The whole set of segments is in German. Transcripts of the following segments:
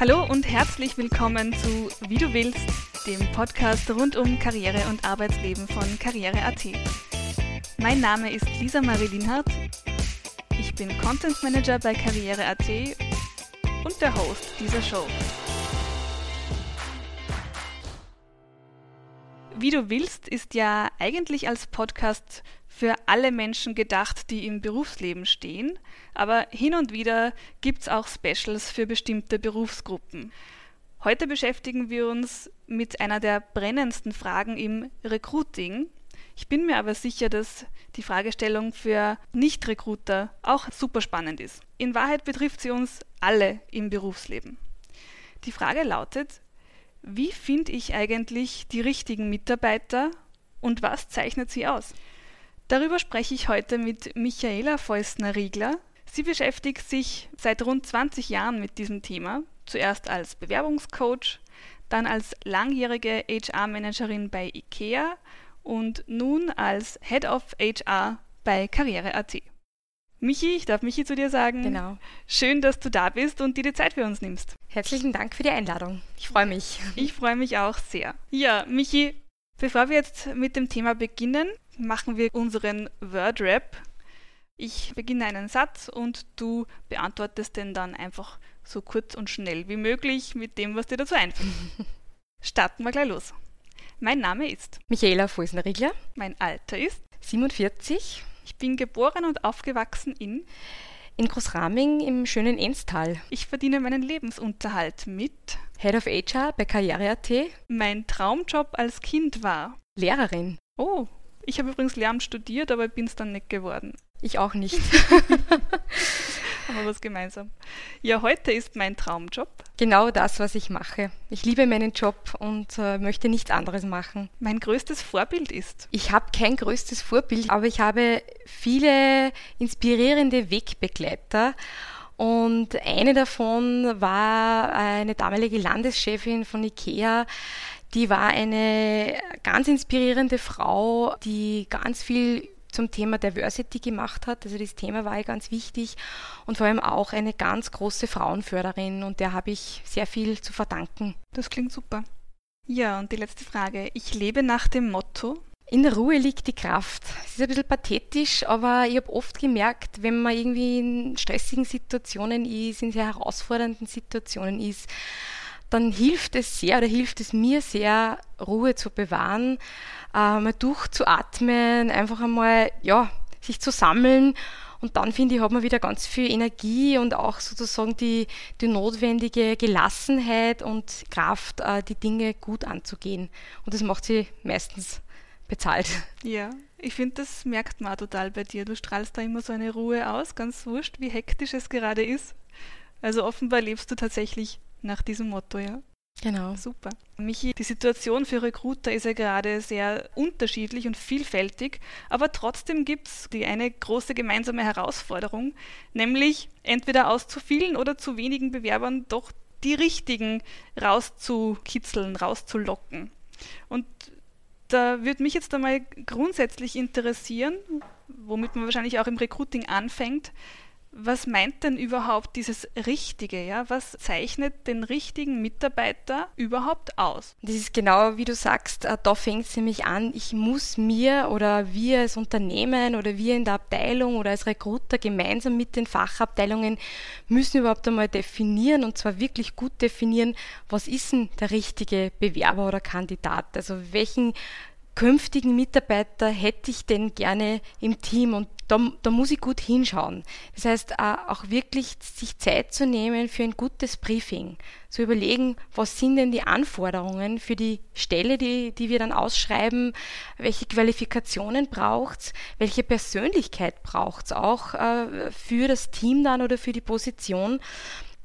Hallo und herzlich willkommen zu Wie du willst, dem Podcast rund um Karriere und Arbeitsleben von Karriere.at. Mein Name ist Lisa Marie Linhardt. Ich bin Content Manager bei Karriere.at und der Host dieser Show. Wie du willst ist ja eigentlich als Podcast für alle Menschen gedacht, die im Berufsleben stehen, aber hin und wieder gibt es auch Specials für bestimmte Berufsgruppen. Heute beschäftigen wir uns mit einer der brennendsten Fragen im Recruiting. Ich bin mir aber sicher, dass die Fragestellung für Nicht-Recruiter auch super spannend ist. In Wahrheit betrifft sie uns alle im Berufsleben. Die Frage lautet, wie finde ich eigentlich die richtigen Mitarbeiter und was zeichnet sie aus? Darüber spreche ich heute mit Michaela Feustner-Riegler. Sie beschäftigt sich seit rund 20 Jahren mit diesem Thema, zuerst als Bewerbungscoach, dann als langjährige HR-Managerin bei IKEA und nun als Head of HR bei Karriere.at. Michi, ich darf Michi zu dir sagen. Genau. Schön, dass du da bist und dir die Zeit für uns nimmst. Herzlichen Dank für die Einladung. Ich freue mich. Ich freue mich auch sehr. Ja, Michi, bevor wir jetzt mit dem Thema beginnen, machen wir unseren Word-Rap. Ich beginne einen Satz und du beantwortest den dann einfach so kurz und schnell wie möglich mit dem, was dir dazu einfällt. Starten wir gleich los. Mein Name ist Michaela Fulsner-Riegler. Mein Alter ist 47. Ich bin geboren und aufgewachsen in in Großraming im schönen Enstal. Ich verdiene meinen Lebensunterhalt mit Head of HR bei Karriere.at. Mein Traumjob als Kind war Lehrerin. Oh, ich habe übrigens Lehramt studiert, aber bin es dann nicht geworden. Ich auch nicht. Aber was gemeinsam. Ja, heute ist mein Traumjob. Genau das, was ich mache. Ich liebe meinen Job und äh, möchte nichts anderes machen. Mein größtes Vorbild ist. Ich habe kein größtes Vorbild, aber ich habe viele inspirierende Wegbegleiter. Und eine davon war eine damalige Landeschefin von IKEA, die war eine ganz inspirierende Frau, die ganz viel zum Thema Diversity gemacht hat. Also das Thema war ihr ganz wichtig und vor allem auch eine ganz große Frauenförderin und der habe ich sehr viel zu verdanken. Das klingt super. Ja, und die letzte Frage. Ich lebe nach dem Motto. In der Ruhe liegt die Kraft. Es ist ein bisschen pathetisch, aber ich habe oft gemerkt, wenn man irgendwie in stressigen Situationen ist, in sehr herausfordernden Situationen ist, dann hilft es sehr oder hilft es mir sehr, Ruhe zu bewahren, äh, mal durchzuatmen, einfach einmal, ja, sich zu sammeln. Und dann finde ich, hat man wieder ganz viel Energie und auch sozusagen die, die notwendige Gelassenheit und Kraft, äh, die Dinge gut anzugehen. Und das macht sie meistens bezahlt. Ja, ich finde, das merkt man total bei dir. Du strahlst da immer so eine Ruhe aus, ganz wurscht, wie hektisch es gerade ist. Also offenbar lebst du tatsächlich nach diesem Motto, ja. Genau. Super. Michi, die Situation für Recruiter ist ja gerade sehr unterschiedlich und vielfältig, aber trotzdem gibt es die eine große gemeinsame Herausforderung, nämlich entweder aus zu vielen oder zu wenigen Bewerbern doch die richtigen rauszukitzeln, rauszulocken. Und da würde mich jetzt einmal grundsätzlich interessieren, womit man wahrscheinlich auch im Recruiting anfängt, was meint denn überhaupt dieses Richtige? Ja? Was zeichnet den richtigen Mitarbeiter überhaupt aus? Das ist genau wie du sagst, äh, da fängt es nämlich an, ich muss mir oder wir als Unternehmen oder wir in der Abteilung oder als Recruiter gemeinsam mit den Fachabteilungen müssen überhaupt einmal definieren und zwar wirklich gut definieren, was ist denn der richtige Bewerber oder Kandidat? Also welchen künftigen Mitarbeiter hätte ich denn gerne im Team und da, da muss ich gut hinschauen. Das heißt, äh, auch wirklich sich Zeit zu nehmen für ein gutes Briefing. Zu überlegen, was sind denn die Anforderungen für die Stelle, die, die wir dann ausschreiben, welche Qualifikationen braucht's, welche Persönlichkeit braucht's auch äh, für das Team dann oder für die Position.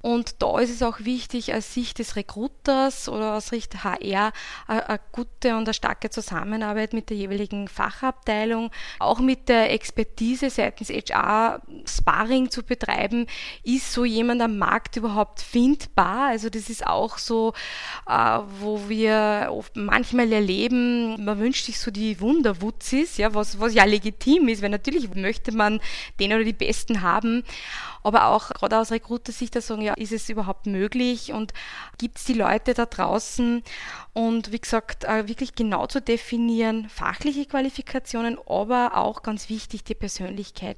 Und da ist es auch wichtig, aus Sicht des Recruiters oder aus Sicht HR eine gute und eine starke Zusammenarbeit mit der jeweiligen Fachabteilung, auch mit der Expertise seitens HR Sparring zu betreiben. Ist so jemand am Markt überhaupt findbar? Also das ist auch so, äh, wo wir manchmal erleben, man wünscht sich so die Wunderwutzis, ja, was, was ja legitim ist, weil natürlich möchte man den oder die Besten haben. Aber auch gerade aus Recruiter-Sicht, da sagen, ja, ist es überhaupt möglich und gibt es die Leute da draußen und wie gesagt, äh, wirklich genau zu definieren, fachliche Qualifikationen, aber auch ganz wichtig die Persönlichkeit.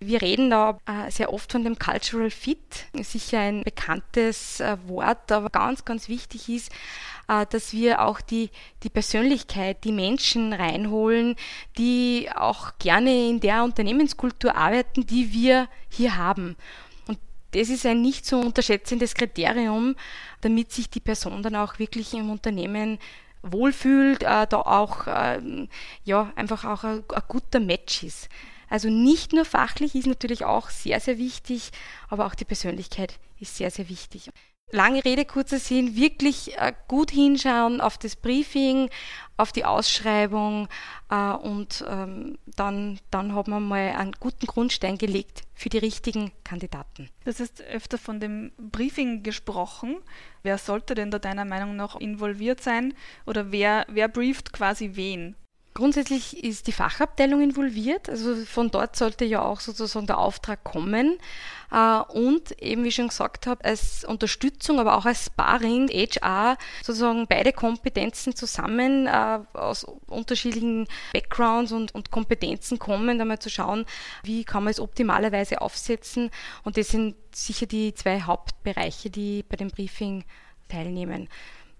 Wir reden da äh, sehr oft von dem Cultural Fit, sicher ein bekanntes äh, Wort, aber ganz, ganz wichtig ist, dass wir auch die, die Persönlichkeit, die Menschen reinholen, die auch gerne in der Unternehmenskultur arbeiten, die wir hier haben das ist ein nicht zu unterschätzendes Kriterium, damit sich die Person dann auch wirklich im Unternehmen wohlfühlt, äh, da auch äh, ja einfach auch ein, ein guter Match ist. Also nicht nur fachlich ist natürlich auch sehr, sehr wichtig, aber auch die Persönlichkeit ist sehr, sehr wichtig. Lange Rede, kurzer Sinn, wirklich äh, gut hinschauen auf das Briefing, auf die Ausschreibung äh, und ähm, dann, dann hat man mal einen guten Grundstein gelegt für die richtigen Kandidaten. Das ist öfter von dem Briefing gesprochen. Wer sollte denn da deiner Meinung nach involviert sein oder wer, wer brieft quasi wen? Grundsätzlich ist die Fachabteilung involviert, also von dort sollte ja auch sozusagen der Auftrag kommen. Äh, und eben, wie ich schon gesagt habe, als Unterstützung, aber auch als Sparring, HR, sozusagen beide Kompetenzen zusammen äh, aus unterschiedlichen Backgrounds und, und Kompetenzen kommen, einmal zu schauen, wie kann man es optimalerweise aufsetzen. Und das sind sicher die zwei Hauptbereiche, die bei dem Briefing teilnehmen.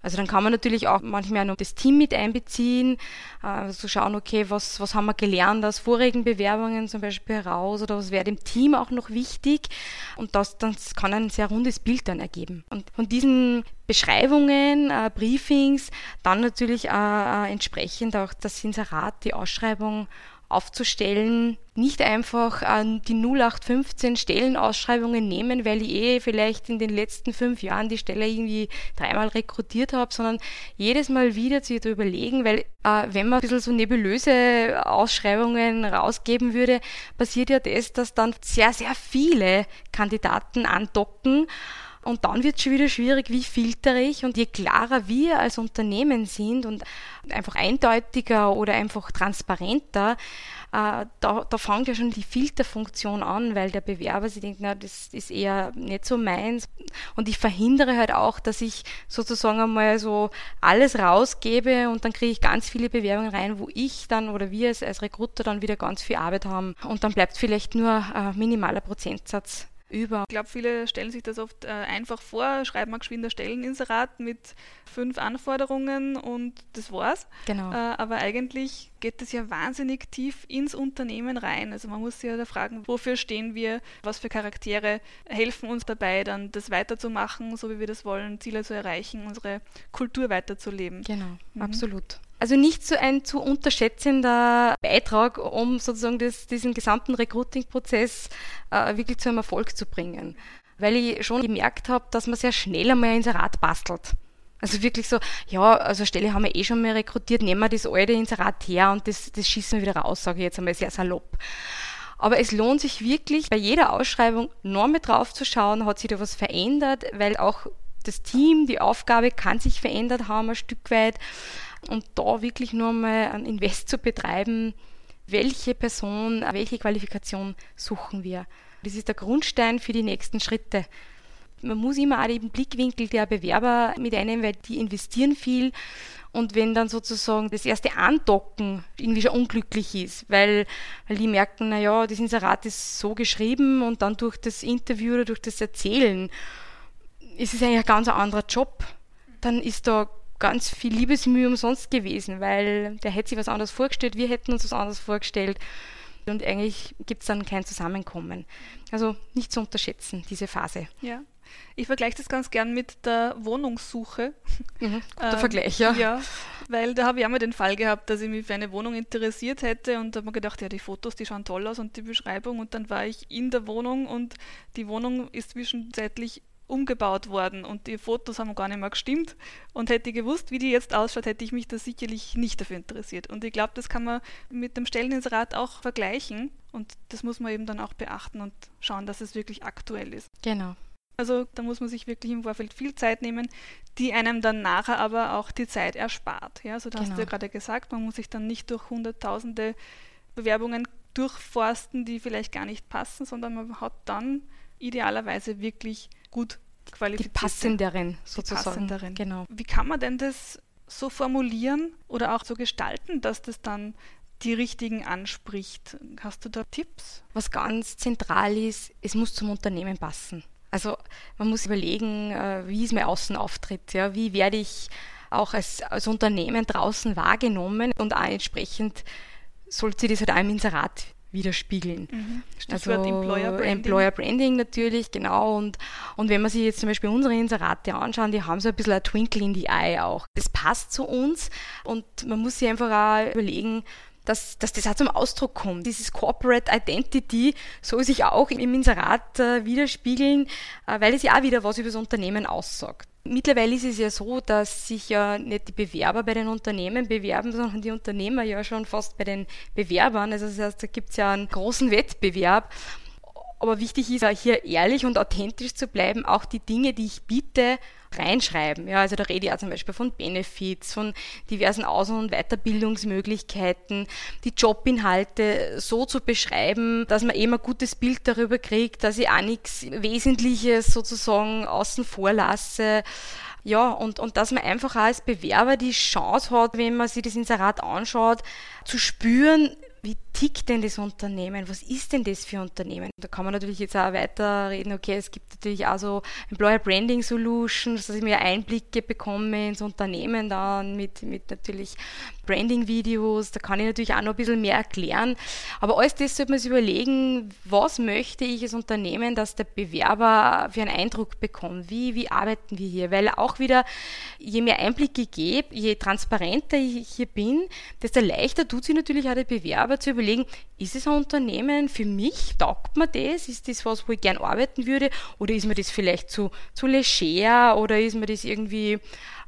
Also dann kann man natürlich auch manchmal noch das Team mit einbeziehen, äh, zu schauen, okay, was, was haben wir gelernt aus vorigen Bewerbungen zum Beispiel heraus oder was wäre dem Team auch noch wichtig und das, das kann ein sehr rundes Bild dann ergeben. Und von diesen Beschreibungen, äh, Briefings, dann natürlich äh, äh entsprechend auch das Inserat, die Ausschreibung aufzustellen, nicht einfach an die 0815 Stellenausschreibungen nehmen, weil ich eh vielleicht in den letzten fünf Jahren die Stelle irgendwie dreimal rekrutiert habe, sondern jedes Mal wieder zu überlegen, weil äh, wenn man ein bisschen so nebulöse Ausschreibungen rausgeben würde, passiert ja das, dass dann sehr, sehr viele Kandidaten andocken und dann wird es schon wieder schwierig, wie filtere ich. Und je klarer wir als Unternehmen sind und einfach eindeutiger oder einfach transparenter, äh, da, da fängt ja schon die Filterfunktion an, weil der Bewerber sich denkt, na, das ist eher nicht so meins. Und ich verhindere halt auch, dass ich sozusagen einmal so alles rausgebe und dann kriege ich ganz viele Bewerbungen rein, wo ich dann oder wir als, als Recruiter dann wieder ganz viel Arbeit haben. Und dann bleibt vielleicht nur ein minimaler Prozentsatz über. Ich glaube, viele stellen sich das oft äh, einfach vor, schreiben mal geschwind ein Stelleninserat mit fünf Anforderungen und das war's. Genau. Äh, aber eigentlich geht das ja wahnsinnig tief ins Unternehmen rein. Also man muss sich ja da fragen, wofür stehen wir, was für Charaktere helfen uns dabei, dann das weiterzumachen, so wie wir das wollen, Ziele zu erreichen, unsere Kultur weiterzuleben. Genau, mhm. absolut. Also nicht so ein zu unterschätzender Beitrag, um sozusagen das, diesen gesamten Recruiting-Prozess äh, wirklich zu einem Erfolg zu bringen. Weil ich schon gemerkt habe, dass man sehr schnell einmal Inserat bastelt. Also wirklich so, ja, also Stelle haben wir eh schon mal rekrutiert, nehmen wir das alte Inserat her und das, das schießen wir wieder raus, sage ich jetzt einmal sehr salopp. Aber es lohnt sich wirklich, bei jeder Ausschreibung noch mal drauf zu schauen, hat sich da was verändert, weil auch das Team, die Aufgabe kann sich verändert haben ein Stück weit und da wirklich nur mal ein Invest zu betreiben, welche Person, welche Qualifikation suchen wir. Das ist der Grundstein für die nächsten Schritte. Man muss immer auch den Blickwinkel der Bewerber mit einnehmen, weil die investieren viel. Und wenn dann sozusagen das erste Andocken irgendwie schon unglücklich ist, weil, weil die merken, naja, das Inserat ist so geschrieben und dann durch das Interview oder durch das Erzählen ist es eigentlich ein ganz anderer Job, dann ist da ganz viel Liebesmühe umsonst gewesen, weil der hätte sich was anderes vorgestellt, wir hätten uns was anderes vorgestellt und eigentlich gibt es dann kein Zusammenkommen. Also nicht zu unterschätzen, diese Phase. Ja. Ich vergleiche das ganz gern mit der Wohnungssuche. Mhm, guter ähm, Vergleich, ja. Ja, weil da habe ich einmal den Fall gehabt, dass ich mich für eine Wohnung interessiert hätte und da habe mir gedacht, ja, die Fotos, die schauen toll aus und die Beschreibung und dann war ich in der Wohnung und die Wohnung ist zwischenzeitlich umgebaut worden und die Fotos haben gar nicht mehr gestimmt. Und hätte ich gewusst, wie die jetzt ausschaut, hätte ich mich da sicherlich nicht dafür interessiert. Und ich glaube, das kann man mit dem Stelleninsrat auch vergleichen. Und das muss man eben dann auch beachten und schauen, dass es wirklich aktuell ist. Genau. Also da muss man sich wirklich im Vorfeld viel Zeit nehmen, die einem dann nachher aber auch die Zeit erspart. Ja, also da genau. hast du ja genau. gerade gesagt, man muss sich dann nicht durch hunderttausende Bewerbungen durchforsten, die vielleicht gar nicht passen, sondern man hat dann idealerweise wirklich gut die passenderen sozusagen. Die passenderen. Genau. Wie kann man denn das so formulieren oder auch so gestalten, dass das dann die richtigen anspricht? Hast du da Tipps? Was ganz zentral ist, es muss zum Unternehmen passen. Also man muss überlegen, äh, wie ist mein Außenauftritt, ja? wie werde ich auch als, als Unternehmen draußen wahrgenommen und auch entsprechend sollte das halt auch im Inserat widerspiegeln. Mhm. Also Employer Branding. Employer Branding natürlich, genau. Und, und wenn man sich jetzt zum Beispiel unsere Inserate anschauen, die haben so ein bisschen ein Twinkle in the Eye auch. Das passt zu uns und man muss sich einfach auch überlegen, dass, dass das auch zum Ausdruck kommt. Dieses Corporate Identity soll sich auch im Inserat äh, widerspiegeln, äh, weil es ja auch wieder was über das Unternehmen aussagt. Mittlerweile ist es ja so, dass sich ja nicht die Bewerber bei den Unternehmen bewerben, sondern die Unternehmer ja schon fast bei den Bewerbern. Also das heißt, da gibt es ja einen großen Wettbewerb. Aber wichtig ist hier ehrlich und authentisch zu bleiben, auch die Dinge, die ich biete, reinschreiben. Ja, also da rede ich auch zum Beispiel von Benefits, von diversen Aus- und Weiterbildungsmöglichkeiten, die Jobinhalte so zu beschreiben, dass man eben ein gutes Bild darüber kriegt, dass ich auch nichts Wesentliches sozusagen außen vor lasse. Ja, und, und dass man einfach als Bewerber die Chance hat, wenn man sich das Inserat anschaut, zu spüren, wie tickt denn das Unternehmen? Was ist denn das für ein Unternehmen? Da kann man natürlich jetzt auch weiter reden, okay, es gibt natürlich auch so Employer Branding Solutions, dass ich mir Einblicke bekomme ins Unternehmen dann mit, mit natürlich Branding-Videos, da kann ich natürlich auch noch ein bisschen mehr erklären. Aber alles das sollte man sich überlegen, was möchte ich als Unternehmen, dass der Bewerber für einen Eindruck bekommt? Wie, wie arbeiten wir hier? Weil auch wieder, je mehr Einblicke ich gebe, je transparenter ich hier bin, desto leichter tut sich natürlich auch der Bewerber zu überlegen, ist es ein Unternehmen für mich? Taugt mir das? Ist das was, wo ich gern arbeiten würde? Oder ist mir das vielleicht zu, zu leger? Oder ist mir das irgendwie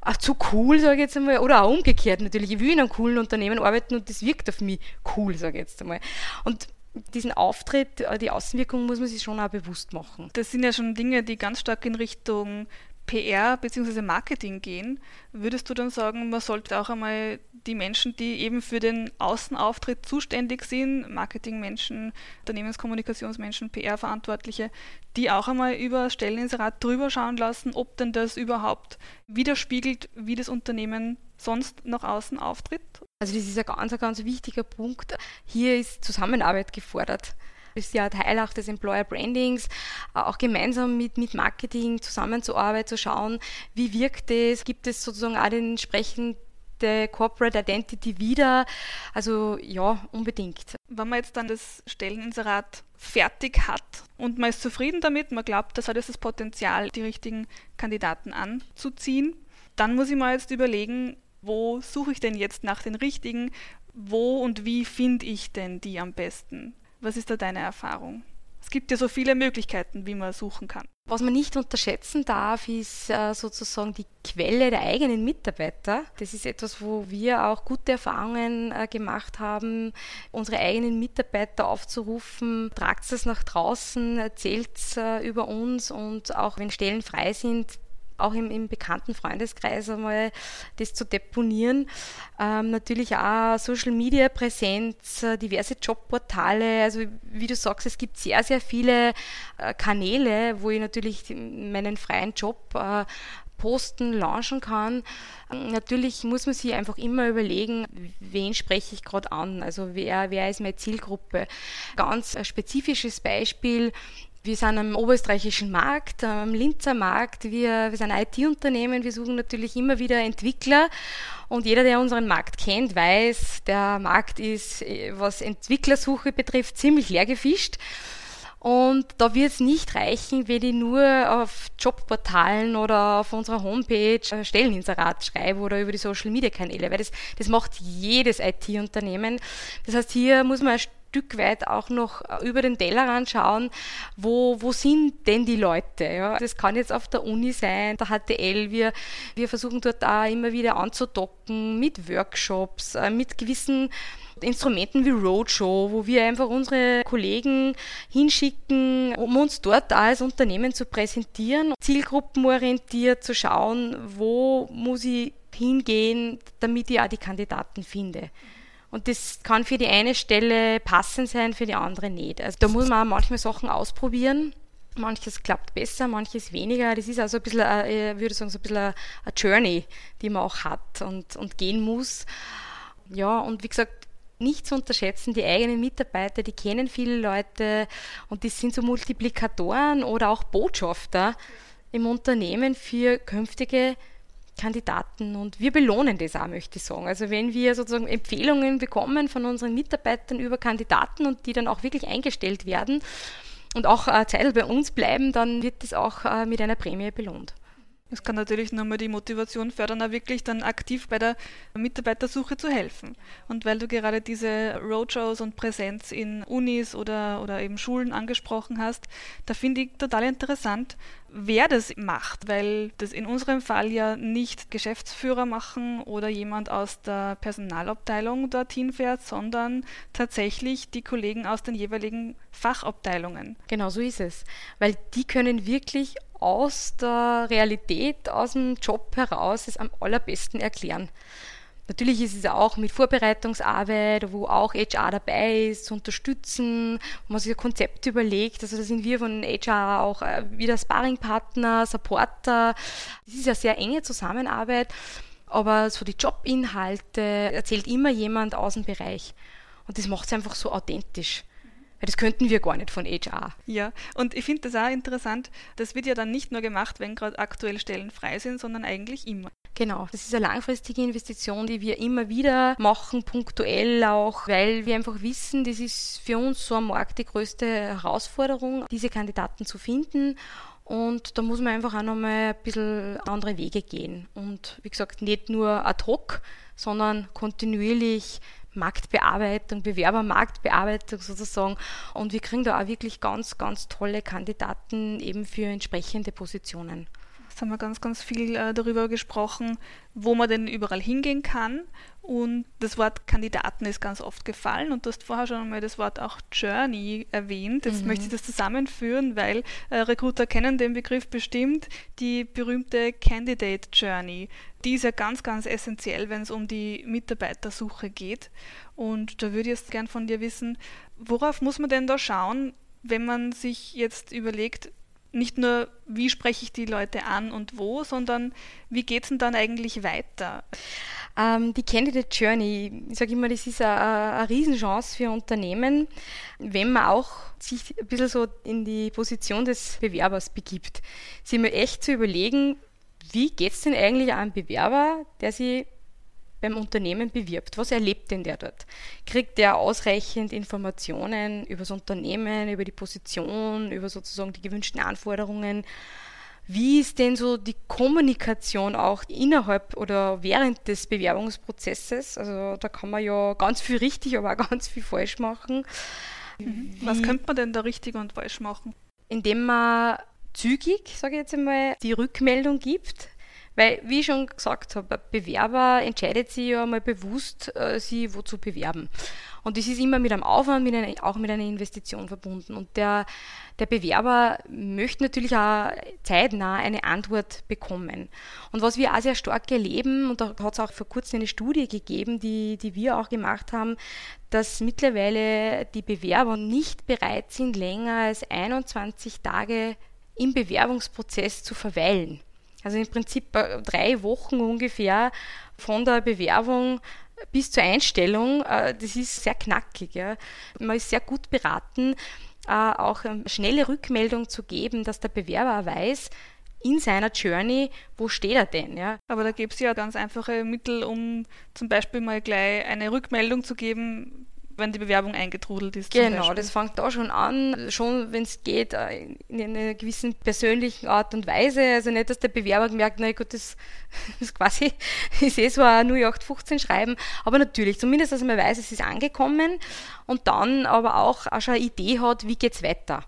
ach, zu cool, sage ich jetzt einmal? Oder auch umgekehrt natürlich. Ich will in einem coolen Unternehmen arbeiten und das wirkt auf mich cool, sage ich jetzt einmal. Und diesen Auftritt, äh, die Außenwirkung muss man sich schon auch bewusst machen. Das sind ja schon Dinge, die ganz stark in Richtung PR bzw. Marketing gehen, würdest du dann sagen, man sollte auch einmal die Menschen, die eben für den Außenauftritt zuständig sind, Marketingmenschen, Unternehmenskommunikationsmenschen, PR-Verantwortliche, die auch einmal über Stelleninserat drüber schauen lassen, ob denn das überhaupt widerspiegelt, wie das Unternehmen sonst nach außen auftritt? Also das ist ein ganz, ganz wichtiger Punkt. Hier ist Zusammenarbeit gefordert ist ja Teil auch des Employer Brandings, äh, auch gemeinsam mit, mit Marketing zusammenzuarbeiten, zu schauen, wie wirkt es, gibt es sozusagen auch den entsprechenden Corporate Identity wieder. Also ja, unbedingt. Wenn man jetzt dann das Stelleninserat fertig hat und man ist zufrieden damit, man glaubt, das hat jetzt das Potenzial, die richtigen Kandidaten anzuziehen, dann muss ich mal jetzt überlegen, wo suche ich denn jetzt nach den richtigen, wo und wie finde ich denn die am besten? Was ist da deine Erfahrung? Es gibt ja so viele Möglichkeiten, wie man suchen kann. Was man nicht unterschätzen darf, ist äh, sozusagen die Quelle der eigenen Mitarbeiter. Das ist etwas, wo wir auch gute Erfahrungen äh, gemacht haben, unsere eigenen Mitarbeiter aufzurufen. Tragt es nach draußen, erzählt äh, über uns und auch wenn Stellen frei sind, auch im, im bekannten Freundeskreis einmal das zu deponieren. Ähm, natürlich auch Social Media Präsenz, äh, diverse Jobportale. Also wie du sagst, es gibt sehr, sehr viele äh, Kanäle, wo ich natürlich meinen freien Job äh, posten, launchen kann. Natürlich muss man sich einfach immer überlegen, wen spreche ich gerade an, also wer, wer ist meine Zielgruppe. Ganz ein spezifisches Beispiel, wir sind am oberösterreichischen Markt, am Linzer Markt. Wir, wir sind IT-Unternehmen. Wir suchen natürlich immer wieder Entwickler. Und jeder, der unseren Markt kennt, weiß, der Markt ist, was Entwicklersuche betrifft, ziemlich leer gefischt. Und da wird es nicht reichen, wenn ich nur auf Jobportalen oder auf unserer Homepage Stelleninserat schreibe oder über die Social Media Kanäle, weil das, das macht jedes IT-Unternehmen. Das heißt, hier muss man Stück weit auch noch äh, über den Tellerrand schauen, wo, wo sind denn die Leute? Ja? Das kann jetzt auf der Uni sein, der HTL. Wir, wir versuchen dort auch immer wieder anzudocken mit Workshops, äh, mit gewissen Instrumenten wie Roadshow, wo wir einfach unsere Kollegen hinschicken, um uns dort als Unternehmen zu präsentieren, zielgruppenorientiert zu schauen, wo muss ich hingehen, damit ich auch die Kandidaten finde. Und das kann für die eine Stelle passend sein, für die andere nicht. Also da muss man auch manchmal Sachen ausprobieren. Manches klappt besser, manches weniger. Das ist also ein bisschen, äh, ich würde sagen, so ein bisschen eine Journey, die man auch hat und, und gehen muss. Ja, und wie gesagt, nicht zu unterschätzen, die eigenen Mitarbeiter, die kennen viele Leute und die sind so Multiplikatoren oder auch Botschafter im Unternehmen für künftige Kandidaten und wir belohnen das auch, möchte ich sagen. Also wenn wir sozusagen Empfehlungen bekommen von unseren Mitarbeitern über Kandidaten und die dann auch wirklich eingestellt werden und auch äh, Zeit bei uns bleiben, dann wird das auch äh, mit einer Prämie belohnt. Es kann natürlich nochmal die Motivation fördern, auch wirklich dann aktiv bei der Mitarbeitersuche zu helfen. Und weil du gerade diese Roadshows und Präsenz in Unis oder, oder eben Schulen angesprochen hast, da finde ich total interessant, wer das macht, weil das in unserem Fall ja nicht Geschäftsführer machen oder jemand aus der Personalabteilung dorthin fährt, sondern tatsächlich die Kollegen aus den jeweiligen Fachabteilungen. Genau so ist es, weil die können wirklich aus der Realität, aus dem Job heraus es am allerbesten erklären. Natürlich ist es auch mit Vorbereitungsarbeit, wo auch HR dabei ist, zu unterstützen, wo man sich ein Konzept überlegt. Also da sind wir von HR auch äh, wieder Sparringpartner, Supporter. Das ist ja sehr enge Zusammenarbeit, aber so die Jobinhalte erzählt immer jemand aus dem Bereich. Und das macht es einfach so authentisch. Weil das könnten wir gar nicht von HR. Ja, und ich finde das auch interessant. Das wird ja dann nicht nur gemacht, wenn gerade aktuell Stellen frei sind, sondern eigentlich immer. Genau, das ist eine langfristige Investition, die wir immer wieder machen, punktuell auch, weil wir einfach wissen, das ist für uns so am Markt die größte Herausforderung, diese Kandidaten zu finden. Und da muss man einfach auch nochmal ein bisschen andere Wege gehen. Und wie gesagt, nicht nur ad hoc, sondern kontinuierlich Marktbearbeitung, Bewerbermarktbearbeitung sozusagen. Und wir kriegen da auch wirklich ganz, ganz tolle Kandidaten eben für entsprechende Positionen. Jetzt haben wir ganz, ganz viel äh, darüber gesprochen, wo man denn überall hingehen kann. Und das Wort Kandidaten ist ganz oft gefallen und du hast vorher schon einmal das Wort auch Journey erwähnt. Jetzt mhm. möchte ich das zusammenführen, weil äh, Recruiter kennen den Begriff bestimmt, die berühmte Candidate Journey. Die ist ja ganz, ganz essentiell, wenn es um die Mitarbeitersuche geht. Und da würde ich jetzt gern von dir wissen, worauf muss man denn da schauen, wenn man sich jetzt überlegt, nicht nur, wie spreche ich die Leute an und wo, sondern wie geht es denn dann eigentlich weiter? Ähm, die Candidate Journey, ich sage immer, das ist eine, Riesenchance für Unternehmen, wenn man auch sich ein bisschen so in die Position des Bewerbers begibt. Sich mal echt zu überlegen, wie geht es denn eigentlich an einen Bewerber, der sich beim Unternehmen bewirbt. Was erlebt denn der dort? Kriegt der ausreichend Informationen über das Unternehmen, über die Position, über sozusagen die gewünschten Anforderungen? Wie ist denn so die Kommunikation auch innerhalb oder während des Bewerbungsprozesses? Also da kann man ja ganz viel richtig, aber auch ganz viel falsch machen. Mhm. Was könnte man denn da richtig und falsch machen? Indem man zügig, sage ich jetzt einmal, die Rückmeldung gibt weil, wie ich schon gesagt habe, Bewerber entscheidet sich ja mal bewusst, äh, sie wo zu bewerben. Und das ist immer mit einem Aufwand, mit einer, auch mit einer Investition verbunden. Und der, der Bewerber möchte natürlich auch zeitnah eine Antwort bekommen. Und was wir auch sehr stark erleben, und da hat es auch vor kurzem eine Studie gegeben, die, die wir auch gemacht haben, dass mittlerweile die Bewerber nicht bereit sind, länger als 21 Tage im Bewerbungsprozess zu verweilen. Also im Prinzip äh, drei Wochen ungefähr von der Bewerbung bis zur Einstellung. Äh, das ist sehr knackig. Man ist sehr gut beraten, äh, auch eine schnelle Rückmeldung zu geben, dass der Bewerber weiß, in seiner Journey, wo steht er denn? Ja? Aber da gibt es ja ganz einfache Mittel, um zum Beispiel mal gleich eine Rückmeldung zu geben, wenn die Bewerbung eingetrudelt ist. Genau, das fängt da schon an, schon wenn es geht, äh, in einer gewissen persönlichen Art und Weise. Also nicht, dass der Bewerber merkt, na gut, das ist quasi, ich sehe so ein 0815 schreiben, aber natürlich, zumindest, dass man weiß, es ist angekommen und dann aber auch, auch schon eine Idee hat, wie geht es weiter.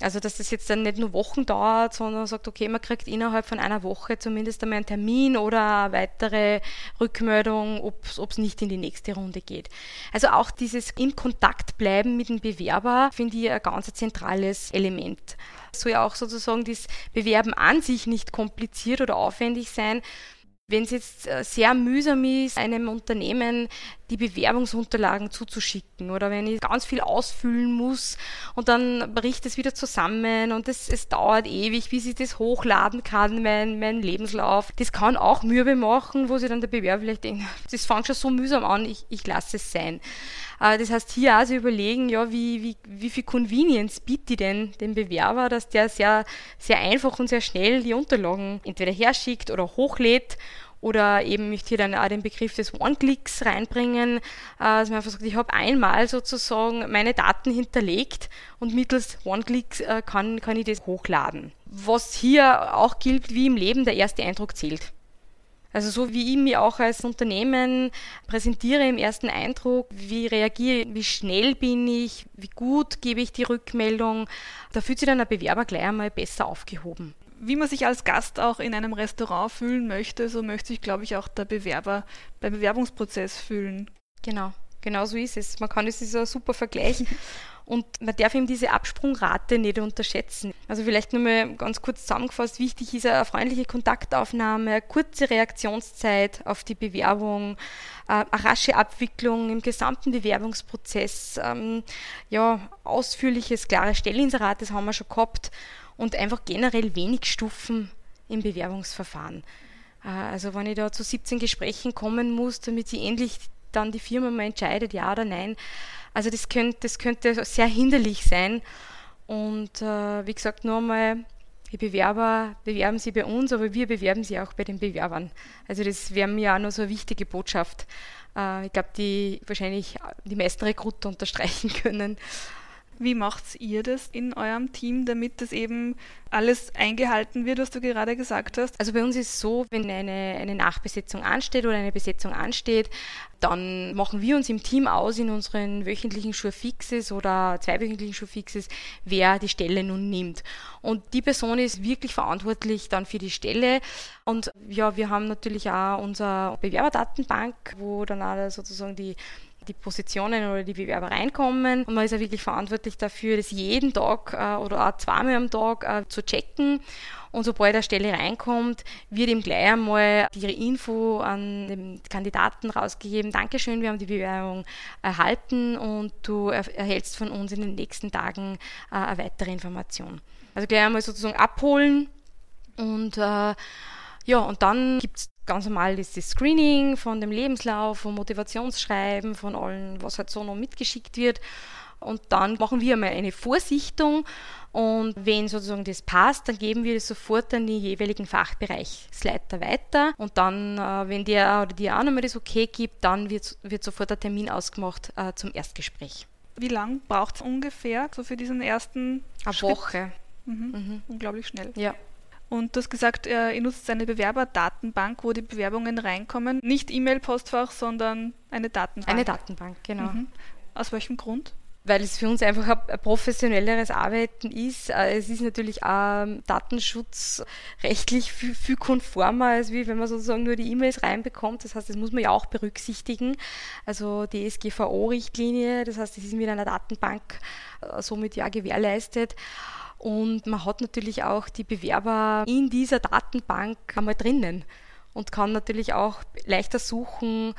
Also, dass das jetzt dann nicht nur Wochen dauert, sondern sagt, okay, man kriegt innerhalb von einer Woche zumindest einmal einen Termin oder eine weitere Rückmeldung, ob es nicht in die nächste Runde geht. Also auch dieses in Kontakt bleiben mit dem Bewerber finde ich ein ganz zentrales Element. Soll ja auch sozusagen das Bewerben an sich nicht kompliziert oder aufwendig sein, wenn es jetzt äh, sehr mühsam ist, einem Unternehmen die Bewerbungsunterlagen zuzuschicken oder wenn ich ganz viel ausfüllen muss und dann bricht es wieder zusammen und es, es dauert ewig, bis ich das hochladen kann, mein, mein Lebenslauf. Das kann auch Mühe machen, wo sich dann der Bewerber vielleicht denkt, das fängt schon so mühsam an, ich, ich lasse es sein. Äh, das heißt, hier also überlegen, ja, wie, wie, wie viel Convenience bietet denn dem Bewerber, dass der sehr, sehr einfach und sehr schnell die Unterlagen entweder herschickt oder hochlädt oder eben möchte hier dann auch den Begriff des One-Clicks reinbringen, äh, dass man einfach sagt, ich habe einmal sozusagen meine Daten hinterlegt und mittels One-Clicks äh, kann, kann ich das hochladen. Was hier auch gilt, wie im Leben, der erste Eindruck zählt. Also so wie ich mich auch als Unternehmen präsentiere im ersten Eindruck, wie reagiere ich, wie schnell bin ich, wie gut gebe ich die Rückmeldung, da fühlt sich dann ein Bewerber gleich einmal besser aufgehoben. Wie man sich als Gast auch in einem Restaurant fühlen möchte, so möchte sich, glaube ich, auch der Bewerber beim Bewerbungsprozess fühlen. Genau, genau so ist es. Man kann, es ist ein super Vergleich. Und man darf eben diese Absprungrate nicht unterschätzen. Also vielleicht nur mal ganz kurz zusammengefasst, wichtig ist eine freundliche Kontaktaufnahme, eine kurze Reaktionszeit auf die Bewerbung, äh, eine rasche Abwicklung im gesamten Bewerbungsprozess, ähm, ja, ausführliches, klares Stellinserat, das haben wir schon gehabt und einfach generell wenig Stufen im Bewerbungsverfahren. Äh, also wenn ich da zu 17 Gesprächen kommen muss, damit sie endlich dann die Firma mal entscheidet, ja oder nein, also das könnte, das könnte sehr hinderlich sein. Und äh, wie gesagt, nur einmal, die Bewerber bewerben sie bei uns, aber wir bewerben sie auch bei den Bewerbern. Also das wäre mir auch noch so eine wichtige Botschaft. Äh, ich glaube, die wahrscheinlich die meisten Rekruter unterstreichen können. Wie macht ihr das in eurem Team, damit das eben alles eingehalten wird, was du gerade gesagt hast? Also bei uns ist es so, wenn eine, eine Nachbesetzung ansteht oder eine Besetzung ansteht, dann machen wir uns im Team aus in unseren wöchentlichen Schurfixes oder zweiwöchentlichen Schurfixes, wer die Stelle nun nimmt. Und die Person ist wirklich verantwortlich dann für die Stelle. Und ja, wir haben natürlich auch unsere Bewerberdatenbank, wo dann auch sozusagen die die Positionen oder die Bewerber reinkommen. Und man ist ja wirklich verantwortlich dafür, das jeden Tag äh, oder auch zweimal am Tag äh, zu checken. Und sobald eine Stelle reinkommt, wird ihm gleich einmal ihre Info an den Kandidaten rausgegeben. Dankeschön, wir haben die Bewerbung erhalten und du erhältst von uns in den nächsten Tagen äh, eine weitere Information. Also gleich einmal sozusagen abholen und ja, und dann gibt es ganz normal ist das Screening von dem Lebenslauf, vom Motivationsschreiben, von allem, was halt so noch mitgeschickt wird. Und dann machen wir einmal eine Vorsichtung und wenn sozusagen das passt, dann geben wir das sofort an die jeweiligen Fachbereichsleiter weiter. Und dann, äh, wenn der oder die auch nochmal das okay gibt, dann wird, wird sofort ein Termin ausgemacht äh, zum Erstgespräch. Wie lange braucht es ungefähr so für diesen ersten Eine Schritt? Woche. Mhm. Mhm. Unglaublich schnell. Ja. Und du hast gesagt, ihr nutzt eine Bewerberdatenbank, wo die Bewerbungen reinkommen. Nicht E-Mail-Postfach, sondern eine Datenbank. Eine Datenbank, genau. Mhm. Aus welchem Grund? Weil es für uns einfach ein professionelleres Arbeiten ist. Äh, es ist natürlich auch datenschutzrechtlich viel, viel konformer, als wie wenn man sozusagen nur die E-Mails reinbekommt. Das heißt, das muss man ja auch berücksichtigen. Also die SGVO-Richtlinie, das heißt, das ist mit einer Datenbank äh, somit ja gewährleistet. Und man hat natürlich auch die Bewerber in dieser Datenbank einmal drinnen und kann natürlich auch leichter suchen,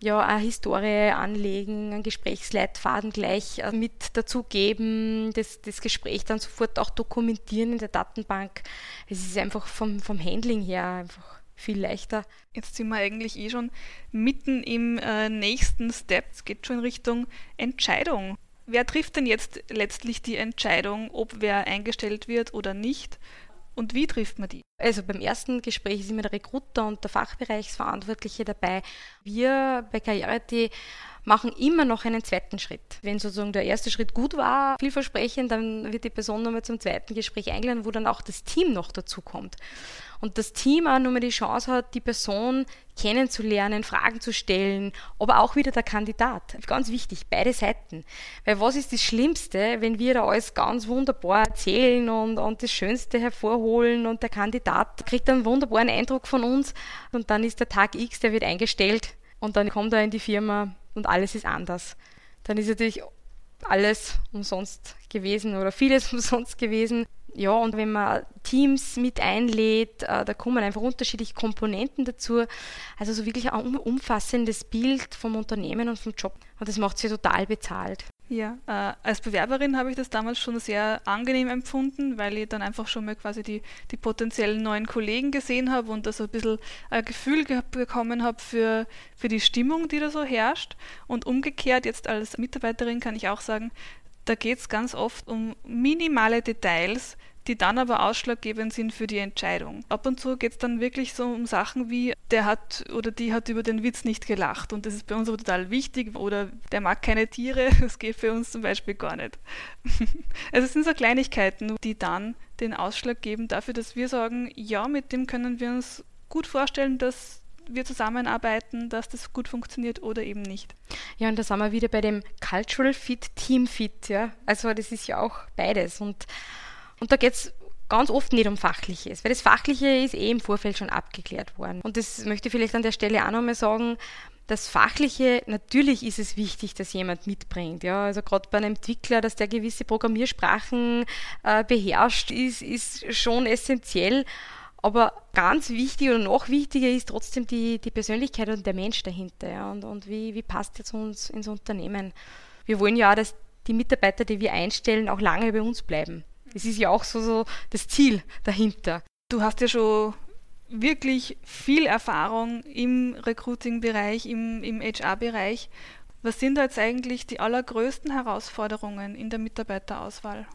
ja, eine Historie anlegen, einen Gesprächsleitfaden gleich äh, mit dazugeben, das, das Gespräch dann sofort auch dokumentieren in der Datenbank. Es ist einfach vom, vom Handling her einfach viel leichter. Jetzt sind wir eigentlich eh schon mitten im äh, nächsten Step. Es geht schon in Richtung Entscheidung. Wer trifft denn jetzt letztlich die Entscheidung, ob wer eingestellt wird oder nicht? Und wie trifft man die? Also beim ersten Gespräch ist immer der Recruiter und der Fachbereichsverantwortliche dabei. Wir bei Karriere.at machen immer noch einen zweiten Schritt. Wenn sozusagen der erste Schritt gut war, vielversprechend, dann wird die Person nochmal zum zweiten Gespräch eingeladen, wo dann auch das Team noch dazu kommt und das Team auch nochmal die Chance hat, die Person kennenzulernen, Fragen zu stellen, aber auch wieder der Kandidat. Ganz wichtig, beide Seiten. Weil was ist das Schlimmste, wenn wir da alles ganz wunderbar erzählen und, und das Schönste hervorholen und der Kandidat kriegt einen wunderbaren Eindruck von uns und dann ist der Tag X, der wird eingestellt und dann kommt er in die Firma und alles ist anders. Dann ist natürlich alles umsonst gewesen oder vieles umsonst gewesen. Ja, und wenn man Teams mit einlädt, äh, da kommen einfach unterschiedliche Komponenten dazu. Also so wirklich ein umfassendes Bild vom Unternehmen und vom Job. Und das macht sie total bezahlt. Ja, äh, als Bewerberin habe ich das damals schon sehr angenehm empfunden, weil ich dann einfach schon mal quasi die, die potenziellen neuen Kollegen gesehen habe und da so ein bisschen ein Gefühl bekommen habe für, für die Stimmung, die da so herrscht. Und umgekehrt, jetzt als Mitarbeiterin kann ich auch sagen, da geht es ganz oft um minimale Details, die dann aber ausschlaggebend sind für die Entscheidung. Ab und zu geht es dann wirklich so um Sachen wie, der hat oder die hat über den Witz nicht gelacht und das ist bei uns aber total wichtig oder der mag keine Tiere, das geht für uns zum Beispiel gar nicht. also es sind so Kleinigkeiten, die dann den Ausschlag geben dafür, dass wir sagen, ja, mit dem können wir uns gut vorstellen, dass wir zusammenarbeiten, dass das gut funktioniert oder eben nicht. Ja, und da sind wir wieder bei dem Cultural Fit, Team Fit, ja. Also das ist ja auch beides und und da geht es ganz oft nicht um Fachliches, weil das Fachliche ist eh im Vorfeld schon abgeklärt worden. Und das möchte ich vielleicht an der Stelle auch nochmal sagen. Das Fachliche, natürlich ist es wichtig, dass jemand mitbringt. Ja, also gerade bei einem Entwickler, dass der gewisse Programmiersprachen äh, beherrscht, ist, ist schon essentiell. Aber ganz wichtig oder noch wichtiger ist trotzdem die, die Persönlichkeit und der Mensch dahinter. Ja, und und wie, wie passt jetzt uns ins Unternehmen? Wir wollen ja auch, dass die Mitarbeiter, die wir einstellen, auch lange bei uns bleiben. Das ist ja auch so, so das Ziel dahinter. Du hast ja schon wirklich viel Erfahrung im Recruiting-Bereich, im, im HR-Bereich. Was sind da jetzt eigentlich die allergrößten Herausforderungen in der Mitarbeiterauswahl?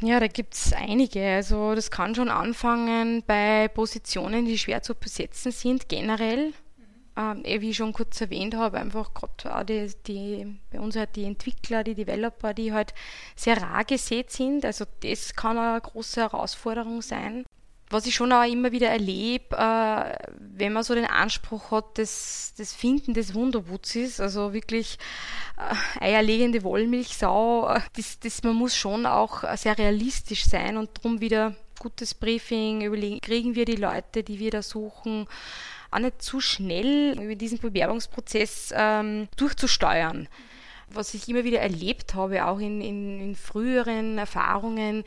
Ja, da gibt es einige. Also das kann schon anfangen bei Positionen, die schwer zu besetzen sind, generell ähm, eh, wie ich schon kurz erwähnt habe, einfach gerade auch die, bei uns halt die Entwickler, die Developer, die halt sehr rar gesät sind. Also das kann eine große Herausforderung sein. Was ich schon auch immer wieder erlebe, äh, wenn man so den Anspruch hat, das, das Finden des Wunderwutzis, also wirklich äh, eierlegende Wollmilchsau, äh, das, das, man muss schon auch sehr realistisch sein und darum wieder gutes Briefing, überlegen, kriegen wir die Leute, die wir da suchen, auch nicht zu schnell über diesen Bewerbungsprozess ähm, durchzusteuern. Was ich immer wieder erlebt habe, auch in, in, in früheren Erfahrungen,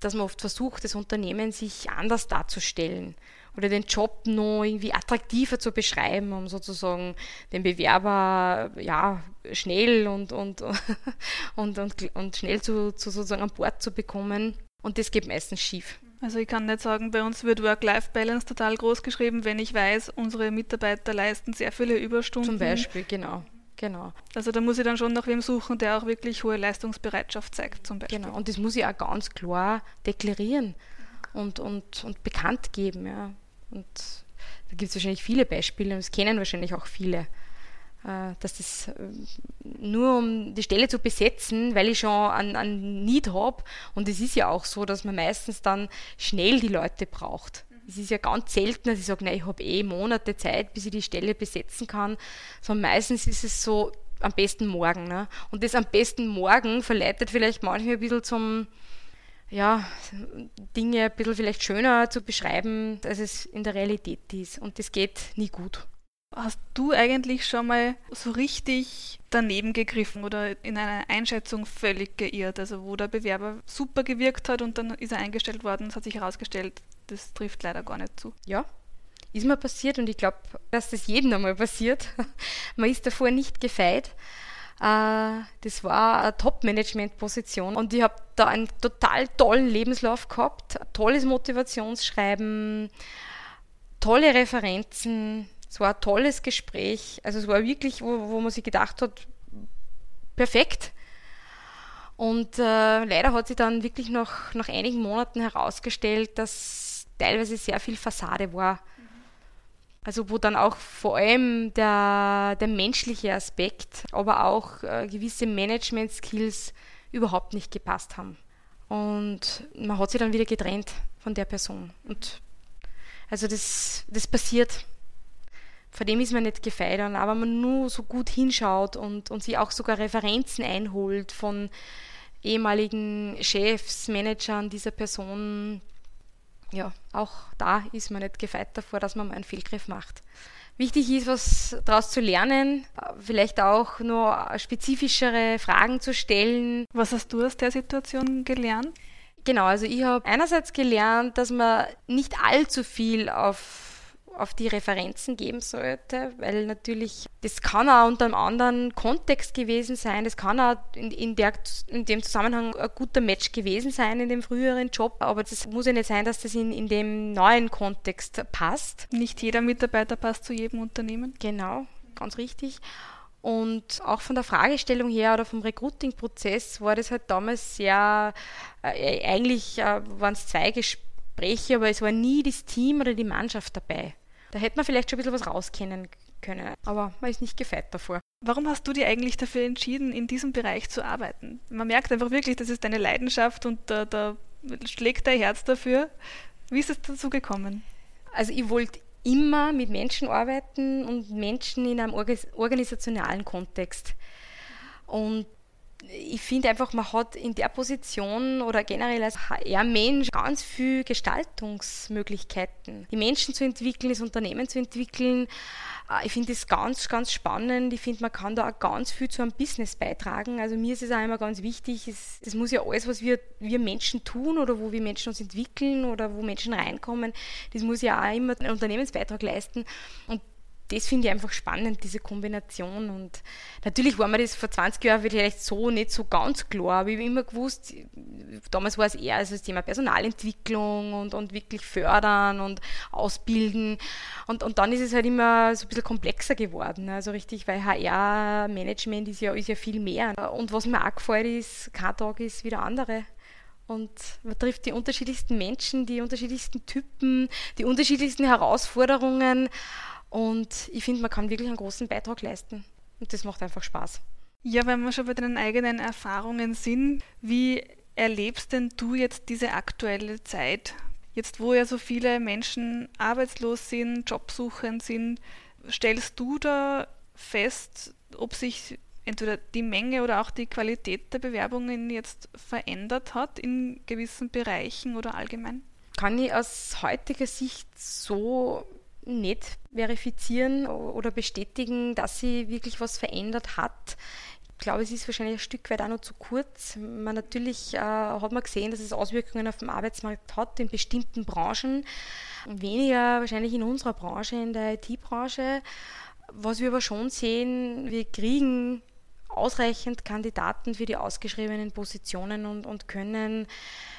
dass man oft versucht, das Unternehmen sich anders darzustellen oder den Job noch irgendwie attraktiver zu beschreiben, um sozusagen den Bewerber ja schnell und, und, und, und, und schnell zu, zu sozusagen an Bord zu bekommen. Und das geht meistens schief. Also ich kann nicht sagen, bei uns wird Work-Life-Balance total groß geschrieben, wenn ich weiß, unsere Mitarbeiter leisten sehr viele Überstunden. Zum Beispiel, genau. Genau. Also da muss ich dann schon nach wem suchen, der auch wirklich hohe Leistungsbereitschaft zeigt, zum Beispiel. Genau, und das muss ich auch ganz klar deklarieren und, und, und bekannt geben. Ja. Und da gibt es wahrscheinlich viele Beispiele und es kennen wahrscheinlich auch viele. Äh, dass das äh, nur um die Stelle zu besetzen, weil ich schon einen, einen Need habe. Und es ist ja auch so, dass man meistens dann schnell die Leute braucht. Es ist ja ganz selten, dass ich sage, nein, ich habe eh Monate Zeit, bis ich die Stelle besetzen kann, sondern meistens ist es so, am besten morgen. Ne? Und das am besten morgen verleitet vielleicht manchmal ein bisschen zum, ja, Dinge ein bisschen vielleicht schöner zu beschreiben, als es in der Realität ist. Und das geht nie gut. Hast du eigentlich schon mal so richtig daneben gegriffen oder in einer Einschätzung völlig geirrt? Also wo der Bewerber super gewirkt hat und dann ist er eingestellt worden und es hat sich herausgestellt, das trifft leider gar nicht zu. Ja, ist mir passiert und ich glaube, dass das jedem einmal passiert. Man ist davor nicht gefeit. Äh, das war eine Top-Management-Position und ich habe da einen total tollen Lebenslauf gehabt, tolles Motivationsschreiben, tolle Referenzen, es war ein tolles Gespräch. Also es war wirklich, wo, wo man sich gedacht hat, perfekt. Und äh, leider hat sich dann wirklich noch nach einigen Monaten herausgestellt, dass teilweise sehr viel Fassade war. Also wo dann auch vor allem der, der menschliche Aspekt, aber auch äh, gewisse Management-Skills überhaupt nicht gepasst haben. Und man hat sich dann wieder getrennt von der Person. Und also das, das passiert vor dem ist man nicht gefeit, aber wenn man nur so gut hinschaut und, und sich auch sogar Referenzen einholt von ehemaligen Chefs, Managern dieser Person, ja, auch da ist man nicht gefeit davor, dass man mal einen Fehlgriff macht. Wichtig ist, was daraus zu lernen, vielleicht auch nur spezifischere Fragen zu stellen. Was hast du aus der Situation gelernt? Genau, also ich habe einerseits gelernt, dass man nicht allzu viel auf auf die Referenzen geben sollte, weil natürlich das kann auch unter einem anderen Kontext gewesen sein, das kann auch in, in, der, in dem Zusammenhang ein guter Match gewesen sein in dem früheren Job, aber das muss ja nicht sein, dass das in, in dem neuen Kontext passt. Nicht jeder Mitarbeiter passt zu jedem Unternehmen. Genau, ganz richtig. Und auch von der Fragestellung her oder vom Recruiting-Prozess war das halt damals sehr, äh, eigentlich äh, waren es zwei Gespräche, aber es war nie das Team oder die Mannschaft dabei. Da hätte man vielleicht schon ein bisschen was rauskennen können, aber man ist nicht gefeit davor. Warum hast du dich eigentlich dafür entschieden, in diesem Bereich zu arbeiten? Man merkt einfach wirklich, das ist deine Leidenschaft und da, da schlägt dein Herz dafür. Wie ist es dazu gekommen? Also ich wollte immer mit Menschen arbeiten und Menschen in einem organisationalen Kontext. Und ich finde einfach, man hat in der Position oder generell als HR-Mensch ganz viel Gestaltungsmöglichkeiten. Die Menschen zu entwickeln, das Unternehmen zu entwickeln. Äh, ich finde das ganz, ganz spannend. Ich finde, man kann da auch ganz viel zu einem Business beitragen. Also mir ist es auch immer ganz wichtig, es, muss ja alles, was wir, wir Menschen tun oder wo wir Menschen uns entwickeln oder wo Menschen reinkommen, das muss ja auch immer einen Unternehmensbeitrag leisten. Und das finde ich einfach spannend, diese Kombination. Und natürlich war mir das vor 20 Jahren vielleicht so nicht so ganz klar, aber ich habe immer gewusst, damals war es eher also das Thema Personalentwicklung und, und wirklich fördern und ausbilden. Und, und dann ist es halt immer so ein bisschen komplexer geworden. Also richtig, weil HR-Management ist ja, ist ja viel mehr. Und was mir auch gefällt ist, kein Tag ist wie der andere. Und man trifft die unterschiedlichsten Menschen, die unterschiedlichsten Typen, die unterschiedlichsten Herausforderungen. Und ich finde, man kann wirklich einen großen Beitrag leisten. Und das macht einfach Spaß. Ja, wenn wir schon bei deinen eigenen Erfahrungen sind, wie erlebst denn du jetzt diese aktuelle Zeit? Jetzt, wo ja so viele Menschen arbeitslos sind, jobsuchend sind, stellst du da fest, ob sich entweder die Menge oder auch die Qualität der Bewerbungen jetzt verändert hat in gewissen Bereichen oder allgemein? Kann ich aus heutiger Sicht so nicht verifizieren oder bestätigen, dass sie wirklich was verändert hat. Ich glaube, es ist wahrscheinlich ein Stück weit auch noch zu kurz. Man natürlich äh, hat man gesehen, dass es Auswirkungen auf den Arbeitsmarkt hat in bestimmten Branchen, weniger wahrscheinlich in unserer Branche, in der IT-Branche. Was wir aber schon sehen, wir kriegen ausreichend Kandidaten für die ausgeschriebenen Positionen und, und können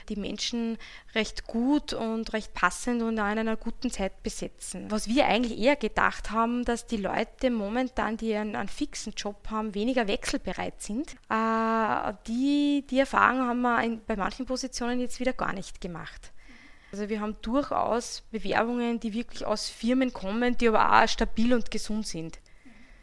die Menschen recht gut und recht passend und auch in einer guten Zeit besetzen. Was wir eigentlich eher gedacht haben, dass die Leute momentan, die einen, einen fixen Job haben, weniger wechselbereit sind. Äh, die, die Erfahrung haben wir in, bei manchen Positionen jetzt wieder gar nicht gemacht. Also wir haben durchaus Bewerbungen, die wirklich aus Firmen kommen, die aber auch stabil und gesund sind.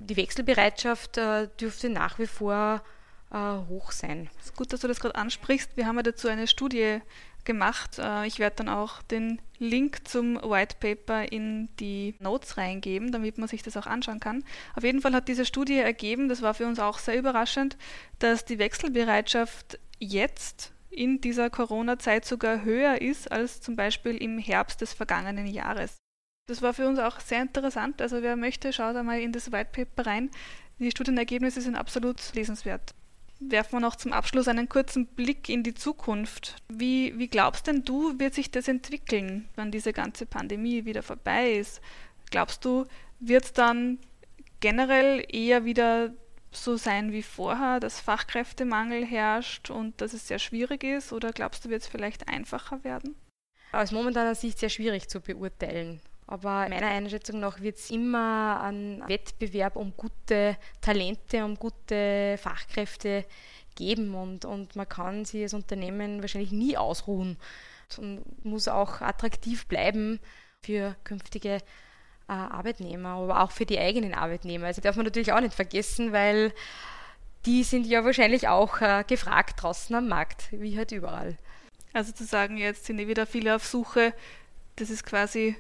Die Wechselbereitschaft äh, dürfte nach wie vor äh, hoch sein. Es ist gut, dass du das gerade ansprichst. Wir haben ja dazu eine Studie gemacht. Äh, ich werde dann auch den Link zum White Paper in die Notes reingeben, damit man sich das auch anschauen kann. Auf jeden Fall hat diese Studie ergeben, das war für uns auch sehr überraschend, dass die Wechselbereitschaft jetzt in dieser Corona-Zeit sogar höher ist als zum Beispiel im Herbst des vergangenen Jahres. Das war für uns auch sehr interessant. Also wer möchte, schaut einmal in das White Paper rein. Die Studienergebnisse sind absolut lesenswert werfen wir noch zum Abschluss einen kurzen Blick in die Zukunft. Wie, wie glaubst denn du, wird sich das entwickeln, wenn diese ganze Pandemie wieder vorbei ist? Glaubst du, wird es dann generell eher wieder so sein wie vorher, dass Fachkräftemangel herrscht und dass es sehr schwierig ist? Oder glaubst du, wird es vielleicht einfacher werden? Aus momentaner Sicht sehr schwierig zu beurteilen. Aber meiner Einschätzung nach wird es immer einen Wettbewerb um gute Talente, um gute Fachkräfte geben und, und man kann sich als Unternehmen wahrscheinlich nie ausruhen und muss auch attraktiv bleiben für künftige äh, Arbeitnehmer, aber auch für die eigenen Arbeitnehmer. Also darf man natürlich auch nicht vergessen, weil die sind ja wahrscheinlich auch äh, gefragt draußen am Markt, wie halt überall. Also zu sagen, jetzt sind eh wieder viele auf Suche, das ist quasi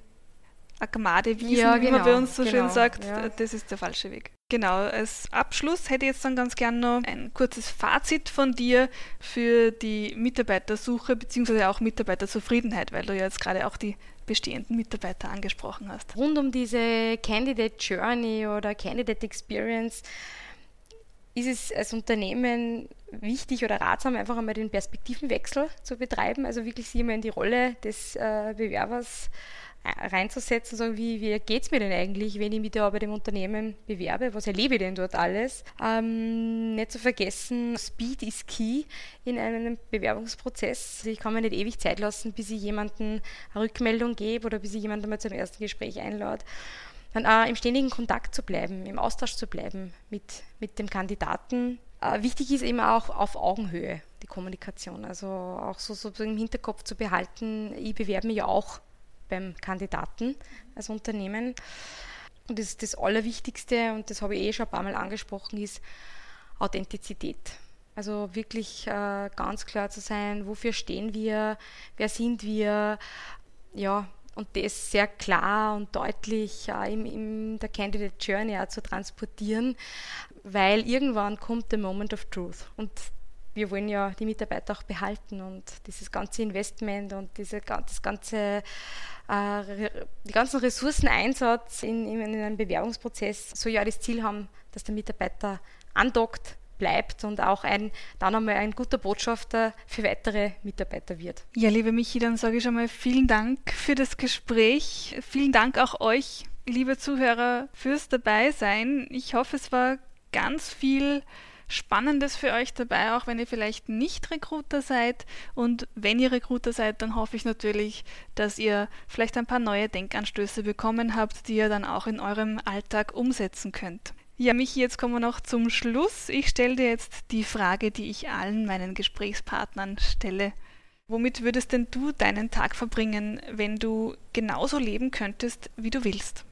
Agmade-Wiesen, ja, genau, wie man bei genau, uns so genau, schön sagt, ja. das ist der falsche Weg. Genau, als Abschluss hätte ich jetzt dann ganz gern noch ein kurzes Fazit von dir für die Mitarbeitersuche bzw. auch Mitarbeiterzufriedenheit, weil du ja jetzt gerade auch die bestehenden Mitarbeiter angesprochen hast. Rund um diese Candidate Journey oder Candidate Experience ist es als Unternehmen wichtig oder ratsam, einfach einmal den Perspektivenwechsel zu betreiben, also wirklich sich immer in die Rolle des äh, Bewerbers äh, reinzusetzen, sagen, wie, wie geht es mir denn eigentlich, wenn ich mich da bei dem Unternehmen bewerbe, was erlebe ich denn dort alles? Ähm, nicht zu vergessen, Speed ist key in einem Bewerbungsprozess. Also ich kann mir nicht ewig Zeit lassen, bis ich jemanden eine Rückmeldung gebe oder bis ich jemanden mal zum ersten Gespräch einlade. Dann auch im ständigen Kontakt zu bleiben, im Austausch zu bleiben mit, mit dem Kandidaten. Äh, wichtig ist eben auch auf Augenhöhe die Kommunikation. Also auch so, so im Hinterkopf zu behalten, ich bewerbe mich ja auch beim Kandidaten als Unternehmen. Und das, das Allerwichtigste, und das habe ich eh schon ein paar Mal angesprochen, ist Authentizität. Also wirklich äh, ganz klar zu sein, wofür stehen wir, wer sind wir, ja, und das sehr klar und deutlich äh, in, in der Candidate Journey auch zu transportieren, weil irgendwann kommt der Moment of Truth. Und wir wollen ja die Mitarbeiter auch behalten und dieses ganze Investment und diese, das ganze, äh, die ganzen Ressourceneinsatz in, in, in einem Bewerbungsprozess soll ja das Ziel haben, dass der Mitarbeiter andockt, bleibt und auch ein, dann einmal ein guter Botschafter für weitere Mitarbeiter wird. Ja, liebe Michi, dann sage ich schon mal vielen Dank für das Gespräch. Vielen Dank auch euch, liebe Zuhörer, fürs Dabeisein. Ich hoffe, es war ganz viel Spannendes für euch dabei, auch wenn ihr vielleicht nicht Recruiter seid. Und wenn ihr Recruiter seid, dann hoffe ich natürlich, dass ihr vielleicht ein paar neue Denkanstöße bekommen habt, die ihr dann auch in eurem Alltag umsetzen könnt. Ja, Michi, jetzt kommen wir noch zum Schluss. Ich stelle dir jetzt die Frage, die ich allen meinen Gesprächspartnern stelle. Womit würdest denn du deinen Tag verbringen, wenn du genauso leben könntest, wie du willst?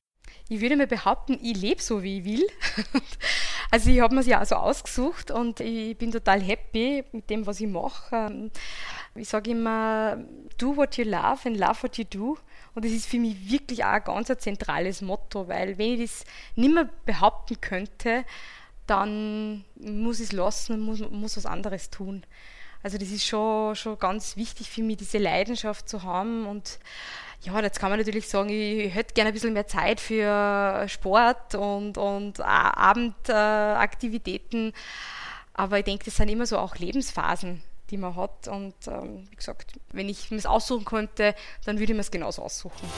Ich würde mir behaupten, ich lebe so, wie ich will. also ich habe mir es ja auch so ausgesucht und ich bin total happy mit dem, was ich mache. Ähm, ich sage immer, do what you love and love what you do. Und das ist für mich wirklich auch ein ganz zentrales Motto, weil wenn ich das nicht mehr behaupten könnte, dann muss ich es lassen und muss, muss was anderes tun. Also das ist schon, schon ganz wichtig für mich, diese Leidenschaft zu haben und ja, jetzt kann man natürlich sagen, ich hätte gerne ein bisschen mehr Zeit für Sport und, und Abendaktivitäten. Aber ich denke, das sind immer so auch Lebensphasen, die man hat. Und ähm, wie gesagt, wenn ich mir es aussuchen könnte, dann würde ich mir es genauso aussuchen.